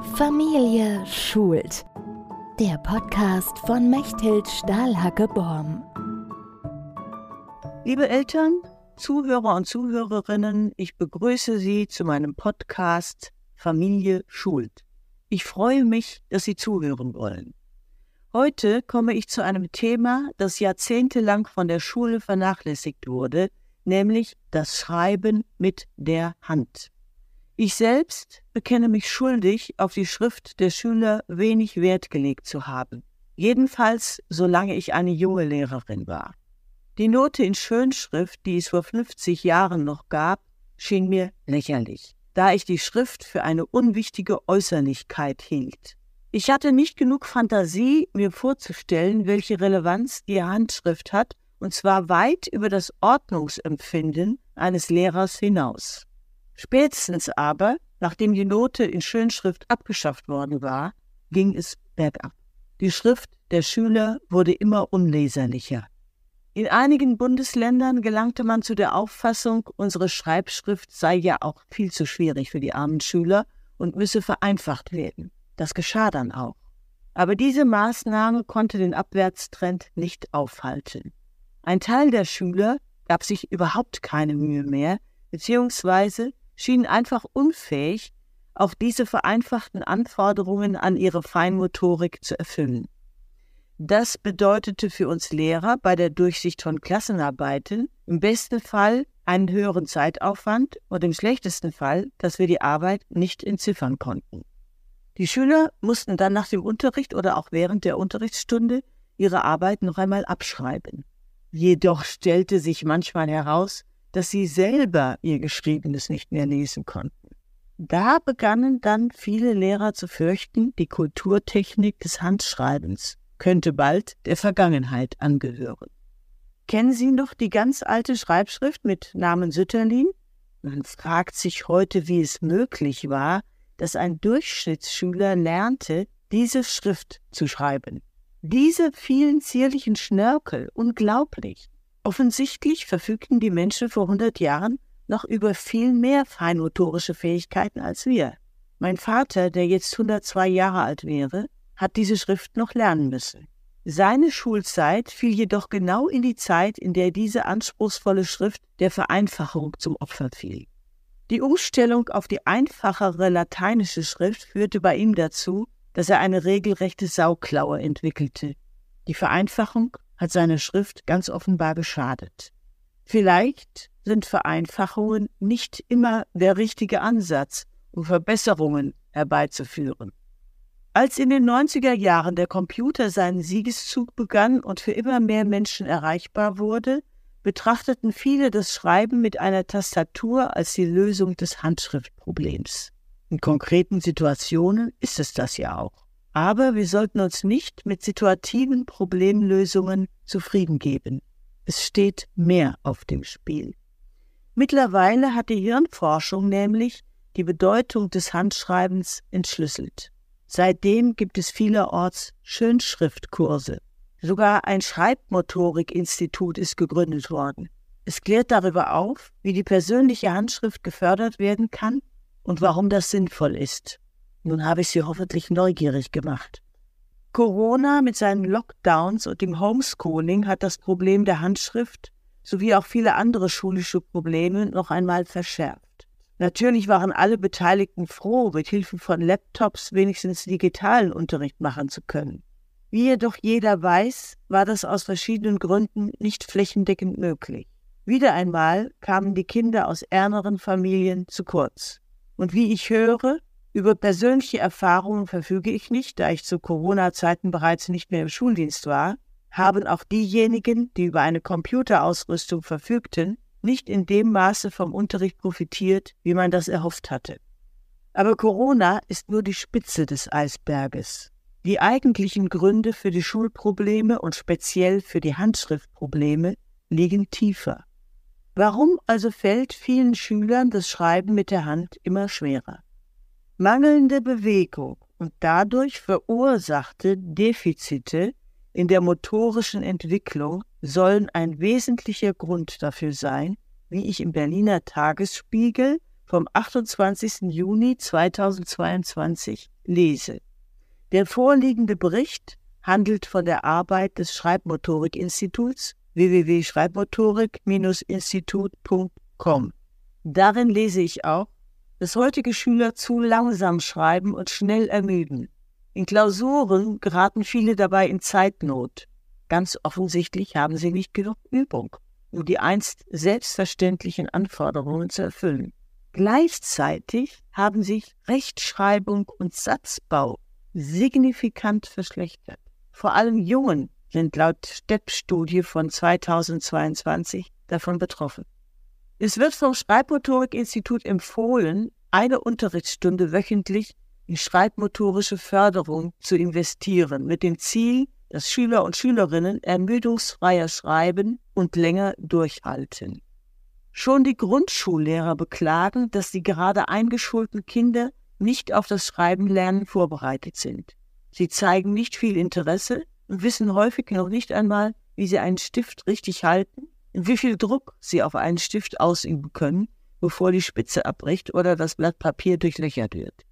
Familie schult. Der Podcast von Mechthild Stahlhacke-Borm. Liebe Eltern, Zuhörer und Zuhörerinnen, ich begrüße Sie zu meinem Podcast Familie schult. Ich freue mich, dass Sie zuhören wollen. Heute komme ich zu einem Thema, das jahrzehntelang von der Schule vernachlässigt wurde, nämlich das Schreiben mit der Hand. Ich selbst bekenne mich schuldig, auf die Schrift der Schüler wenig Wert gelegt zu haben. Jedenfalls, solange ich eine junge Lehrerin war. Die Note in Schönschrift, die es vor 50 Jahren noch gab, schien mir lächerlich, da ich die Schrift für eine unwichtige Äußerlichkeit hielt. Ich hatte nicht genug Fantasie, mir vorzustellen, welche Relevanz die Handschrift hat, und zwar weit über das Ordnungsempfinden eines Lehrers hinaus. Spätestens aber, nachdem die Note in Schönschrift abgeschafft worden war, ging es bergab. Die Schrift der Schüler wurde immer unleserlicher. In einigen Bundesländern gelangte man zu der Auffassung, unsere Schreibschrift sei ja auch viel zu schwierig für die armen Schüler und müsse vereinfacht werden. Das geschah dann auch. Aber diese Maßnahme konnte den Abwärtstrend nicht aufhalten. Ein Teil der Schüler gab sich überhaupt keine Mühe mehr, beziehungsweise schienen einfach unfähig, auch diese vereinfachten Anforderungen an ihre Feinmotorik zu erfüllen. Das bedeutete für uns Lehrer bei der Durchsicht von Klassenarbeiten im besten Fall einen höheren Zeitaufwand und im schlechtesten Fall, dass wir die Arbeit nicht entziffern konnten. Die Schüler mussten dann nach dem Unterricht oder auch während der Unterrichtsstunde ihre Arbeit noch einmal abschreiben. Jedoch stellte sich manchmal heraus, dass sie selber ihr Geschriebenes nicht mehr lesen konnten. Da begannen dann viele Lehrer zu fürchten, die Kulturtechnik des Handschreibens könnte bald der Vergangenheit angehören. Kennen Sie noch die ganz alte Schreibschrift mit Namen Sütterlin? Man fragt sich heute, wie es möglich war, dass ein Durchschnittsschüler lernte, diese Schrift zu schreiben. Diese vielen zierlichen Schnörkel, unglaublich. Offensichtlich verfügten die Menschen vor 100 Jahren noch über viel mehr feinmotorische Fähigkeiten als wir. Mein Vater, der jetzt 102 Jahre alt wäre, hat diese Schrift noch lernen müssen. Seine Schulzeit fiel jedoch genau in die Zeit, in der diese anspruchsvolle Schrift der Vereinfachung zum Opfer fiel. Die Umstellung auf die einfachere lateinische Schrift führte bei ihm dazu, dass er eine regelrechte Sauklaue entwickelte. Die Vereinfachung hat seine Schrift ganz offenbar geschadet. Vielleicht sind Vereinfachungen nicht immer der richtige Ansatz, um Verbesserungen herbeizuführen. Als in den 90er Jahren der Computer seinen Siegeszug begann und für immer mehr Menschen erreichbar wurde, betrachteten viele das Schreiben mit einer Tastatur als die Lösung des Handschriftproblems. In konkreten Situationen ist es das ja auch. Aber wir sollten uns nicht mit situativen Problemlösungen zufrieden geben. Es steht mehr auf dem Spiel. Mittlerweile hat die Hirnforschung nämlich die Bedeutung des Handschreibens entschlüsselt. Seitdem gibt es vielerorts Schönschriftkurse. Sogar ein Schreibmotorikinstitut ist gegründet worden. Es klärt darüber auf, wie die persönliche Handschrift gefördert werden kann und warum das sinnvoll ist. Nun habe ich Sie hoffentlich neugierig gemacht. Corona mit seinen Lockdowns und dem Homeschooling hat das Problem der Handschrift sowie auch viele andere schulische Probleme noch einmal verschärft. Natürlich waren alle Beteiligten froh, mit Hilfe von Laptops wenigstens digitalen Unterricht machen zu können. Wie jedoch jeder weiß, war das aus verschiedenen Gründen nicht flächendeckend möglich. Wieder einmal kamen die Kinder aus ärmeren Familien zu kurz. Und wie ich höre, über persönliche Erfahrungen verfüge ich nicht, da ich zu Corona-Zeiten bereits nicht mehr im Schuldienst war, haben auch diejenigen, die über eine Computerausrüstung verfügten, nicht in dem Maße vom Unterricht profitiert, wie man das erhofft hatte. Aber Corona ist nur die Spitze des Eisberges. Die eigentlichen Gründe für die Schulprobleme und speziell für die Handschriftprobleme liegen tiefer. Warum also fällt vielen Schülern das Schreiben mit der Hand immer schwerer? Mangelnde Bewegung und dadurch verursachte Defizite in der motorischen Entwicklung sollen ein wesentlicher Grund dafür sein, wie ich im Berliner Tagesspiegel vom 28. Juni 2022 lese. Der vorliegende Bericht handelt von der Arbeit des Schreibmotorik-Instituts www.schreibmotorik-institut.com. Darin lese ich auch, dass heutige Schüler zu langsam schreiben und schnell ermüden. In Klausuren geraten viele dabei in Zeitnot. Ganz offensichtlich haben sie nicht genug Übung, um die einst selbstverständlichen Anforderungen zu erfüllen. Gleichzeitig haben sich Rechtschreibung und Satzbau signifikant verschlechtert. Vor allem Jungen sind laut STEP-Studie von 2022 davon betroffen. Es wird vom Schreibmotorik-Institut empfohlen, eine Unterrichtsstunde wöchentlich in schreibmotorische Förderung zu investieren, mit dem Ziel, dass Schüler und Schülerinnen ermüdungsfreier schreiben und länger durchhalten. Schon die Grundschullehrer beklagen, dass die gerade eingeschulten Kinder nicht auf das Schreibenlernen vorbereitet sind. Sie zeigen nicht viel Interesse und wissen häufig noch nicht einmal, wie sie einen Stift richtig halten wie viel Druck sie auf einen Stift ausüben können, bevor die Spitze abbricht oder das Blatt Papier durchlöchert wird.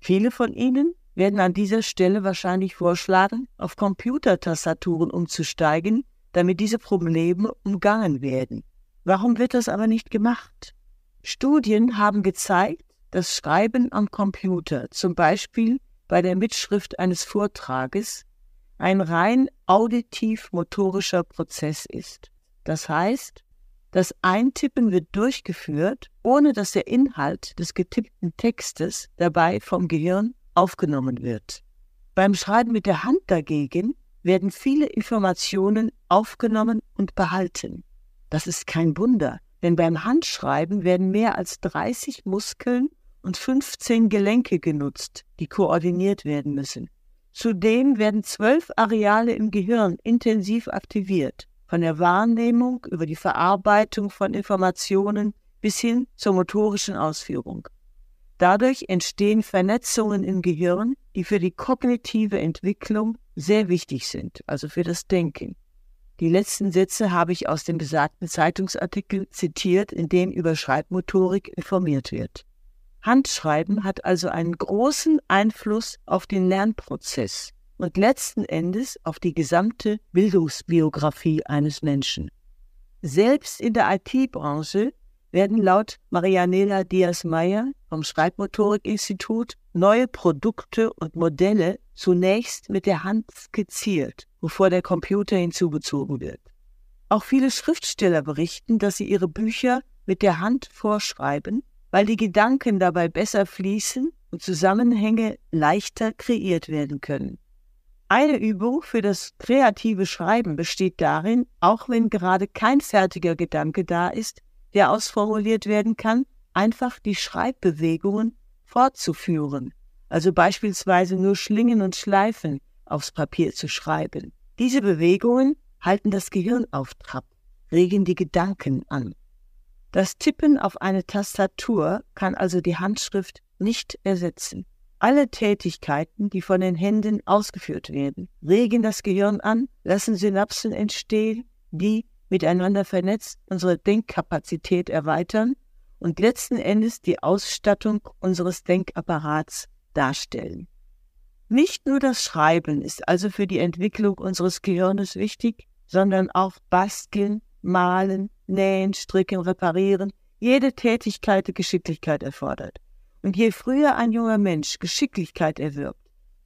Viele von ihnen werden an dieser Stelle wahrscheinlich vorschlagen, auf Computertastaturen umzusteigen, damit diese Probleme umgangen werden. Warum wird das aber nicht gemacht? Studien haben gezeigt, dass Schreiben am Computer, zum Beispiel bei der Mitschrift eines Vortrages, ein rein auditiv-motorischer Prozess ist. Das heißt, das Eintippen wird durchgeführt, ohne dass der Inhalt des getippten Textes dabei vom Gehirn aufgenommen wird. Beim Schreiben mit der Hand dagegen werden viele Informationen aufgenommen und behalten. Das ist kein Wunder, denn beim Handschreiben werden mehr als 30 Muskeln und 15 Gelenke genutzt, die koordiniert werden müssen. Zudem werden zwölf Areale im Gehirn intensiv aktiviert, von der Wahrnehmung über die Verarbeitung von Informationen bis hin zur motorischen Ausführung. Dadurch entstehen Vernetzungen im Gehirn, die für die kognitive Entwicklung sehr wichtig sind, also für das Denken. Die letzten Sätze habe ich aus dem besagten Zeitungsartikel zitiert, in dem über Schreibmotorik informiert wird. Handschreiben hat also einen großen Einfluss auf den Lernprozess und letzten Endes auf die gesamte Bildungsbiografie eines Menschen. Selbst in der IT-Branche werden laut Marianela Diaz-Meyer vom Schreibmotorik-Institut neue Produkte und Modelle zunächst mit der Hand skizziert, bevor der Computer hinzugezogen wird. Auch viele Schriftsteller berichten, dass sie ihre Bücher mit der Hand vorschreiben weil die Gedanken dabei besser fließen und Zusammenhänge leichter kreiert werden können. Eine Übung für das kreative Schreiben besteht darin, auch wenn gerade kein fertiger Gedanke da ist, der ausformuliert werden kann, einfach die Schreibbewegungen fortzuführen, also beispielsweise nur Schlingen und Schleifen aufs Papier zu schreiben. Diese Bewegungen halten das Gehirn auf Trab, regen die Gedanken an. Das Tippen auf eine Tastatur kann also die Handschrift nicht ersetzen. Alle Tätigkeiten, die von den Händen ausgeführt werden, regen das Gehirn an, lassen Synapsen entstehen, die miteinander vernetzt unsere Denkkapazität erweitern und letzten Endes die Ausstattung unseres Denkapparats darstellen. Nicht nur das Schreiben ist also für die Entwicklung unseres Gehirnes wichtig, sondern auch Basteln, Malen, Nähen, Stricken, Reparieren, jede Tätigkeit die Geschicklichkeit erfordert. Und je früher ein junger Mensch Geschicklichkeit erwirbt,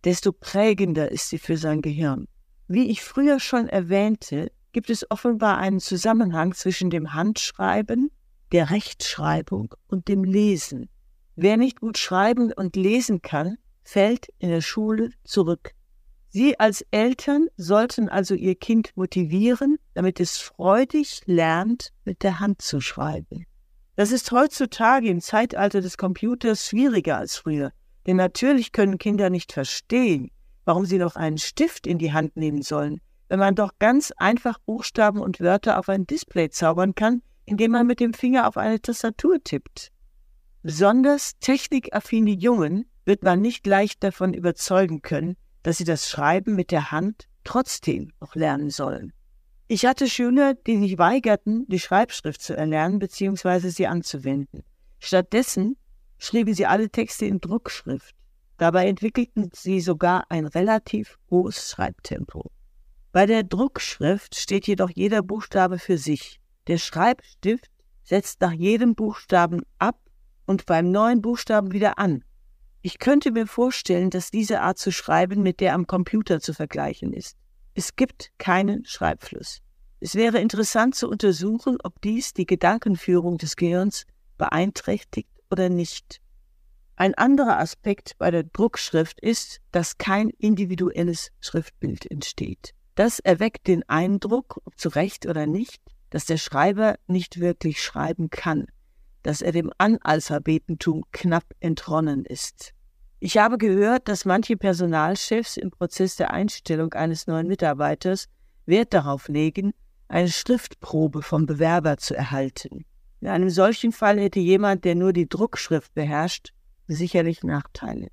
desto prägender ist sie für sein Gehirn. Wie ich früher schon erwähnte, gibt es offenbar einen Zusammenhang zwischen dem Handschreiben, der Rechtschreibung und dem Lesen. Wer nicht gut schreiben und lesen kann, fällt in der Schule zurück. Sie als Eltern sollten also Ihr Kind motivieren, damit es freudig lernt, mit der Hand zu schreiben. Das ist heutzutage im Zeitalter des Computers schwieriger als früher, denn natürlich können Kinder nicht verstehen, warum sie noch einen Stift in die Hand nehmen sollen, wenn man doch ganz einfach Buchstaben und Wörter auf ein Display zaubern kann, indem man mit dem Finger auf eine Tastatur tippt. Besonders technikaffine Jungen wird man nicht leicht davon überzeugen können, dass sie das Schreiben mit der Hand trotzdem noch lernen sollen. Ich hatte Schüler, die sich weigerten, die Schreibschrift zu erlernen bzw. sie anzuwenden. Stattdessen schrieben sie alle Texte in Druckschrift. Dabei entwickelten sie sogar ein relativ hohes Schreibtempo. Bei der Druckschrift steht jedoch jeder Buchstabe für sich. Der Schreibstift setzt nach jedem Buchstaben ab und beim neuen Buchstaben wieder an. Ich könnte mir vorstellen, dass diese Art zu schreiben mit der am Computer zu vergleichen ist. Es gibt keinen Schreibfluss. Es wäre interessant zu untersuchen, ob dies die Gedankenführung des Gehirns beeinträchtigt oder nicht. Ein anderer Aspekt bei der Druckschrift ist, dass kein individuelles Schriftbild entsteht. Das erweckt den Eindruck, ob zu Recht oder nicht, dass der Schreiber nicht wirklich schreiben kann, dass er dem Analphabetentum knapp entronnen ist. Ich habe gehört, dass manche Personalchefs im Prozess der Einstellung eines neuen Mitarbeiters Wert darauf legen, eine Schriftprobe vom Bewerber zu erhalten. In einem solchen Fall hätte jemand, der nur die Druckschrift beherrscht, sicherlich Nachteile.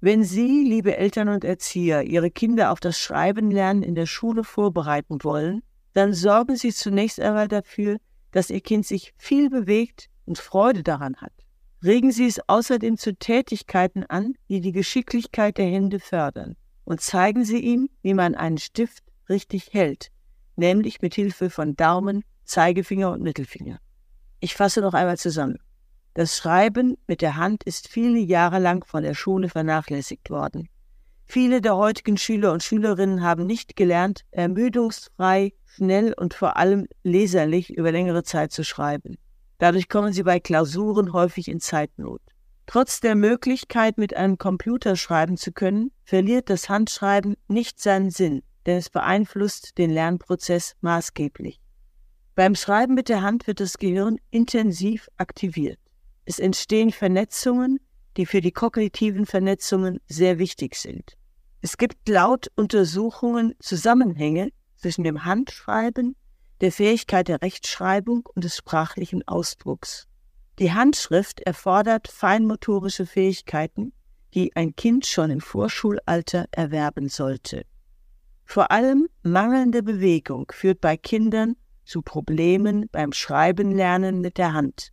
Wenn Sie, liebe Eltern und Erzieher, Ihre Kinder auf das Schreiben lernen in der Schule vorbereiten wollen, dann sorgen Sie zunächst einmal dafür, dass Ihr Kind sich viel bewegt und Freude daran hat. Regen Sie es außerdem zu Tätigkeiten an, die die Geschicklichkeit der Hände fördern. Und zeigen Sie ihm, wie man einen Stift richtig hält, nämlich mit Hilfe von Daumen, Zeigefinger und Mittelfinger. Ich fasse noch einmal zusammen. Das Schreiben mit der Hand ist viele Jahre lang von der Schule vernachlässigt worden. Viele der heutigen Schüler und Schülerinnen haben nicht gelernt, ermüdungsfrei, schnell und vor allem leserlich über längere Zeit zu schreiben. Dadurch kommen sie bei Klausuren häufig in Zeitnot. Trotz der Möglichkeit, mit einem Computer schreiben zu können, verliert das Handschreiben nicht seinen Sinn, denn es beeinflusst den Lernprozess maßgeblich. Beim Schreiben mit der Hand wird das Gehirn intensiv aktiviert. Es entstehen Vernetzungen, die für die kognitiven Vernetzungen sehr wichtig sind. Es gibt laut Untersuchungen Zusammenhänge zwischen dem Handschreiben, der Fähigkeit der Rechtschreibung und des sprachlichen Ausdrucks. Die Handschrift erfordert feinmotorische Fähigkeiten, die ein Kind schon im Vorschulalter erwerben sollte. Vor allem mangelnde Bewegung führt bei Kindern zu Problemen beim Schreibenlernen mit der Hand.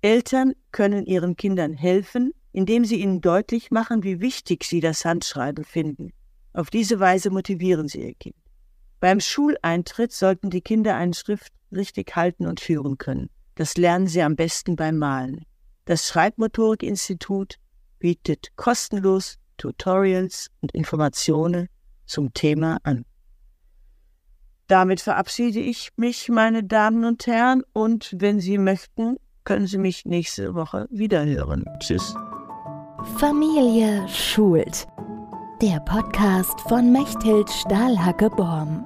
Eltern können ihren Kindern helfen, indem sie ihnen deutlich machen, wie wichtig sie das Handschreiben finden. Auf diese Weise motivieren sie ihr Kind. Beim Schuleintritt sollten die Kinder eine Schrift richtig halten und führen können. Das lernen sie am besten beim Malen. Das Schreibmotorikinstitut bietet kostenlos Tutorials und Informationen zum Thema an. Damit verabschiede ich mich, meine Damen und Herren, und wenn Sie möchten, können Sie mich nächste Woche wieder hören. Tschüss. Familie schult. Der Podcast von Mechthild Stahlhacke-Borm.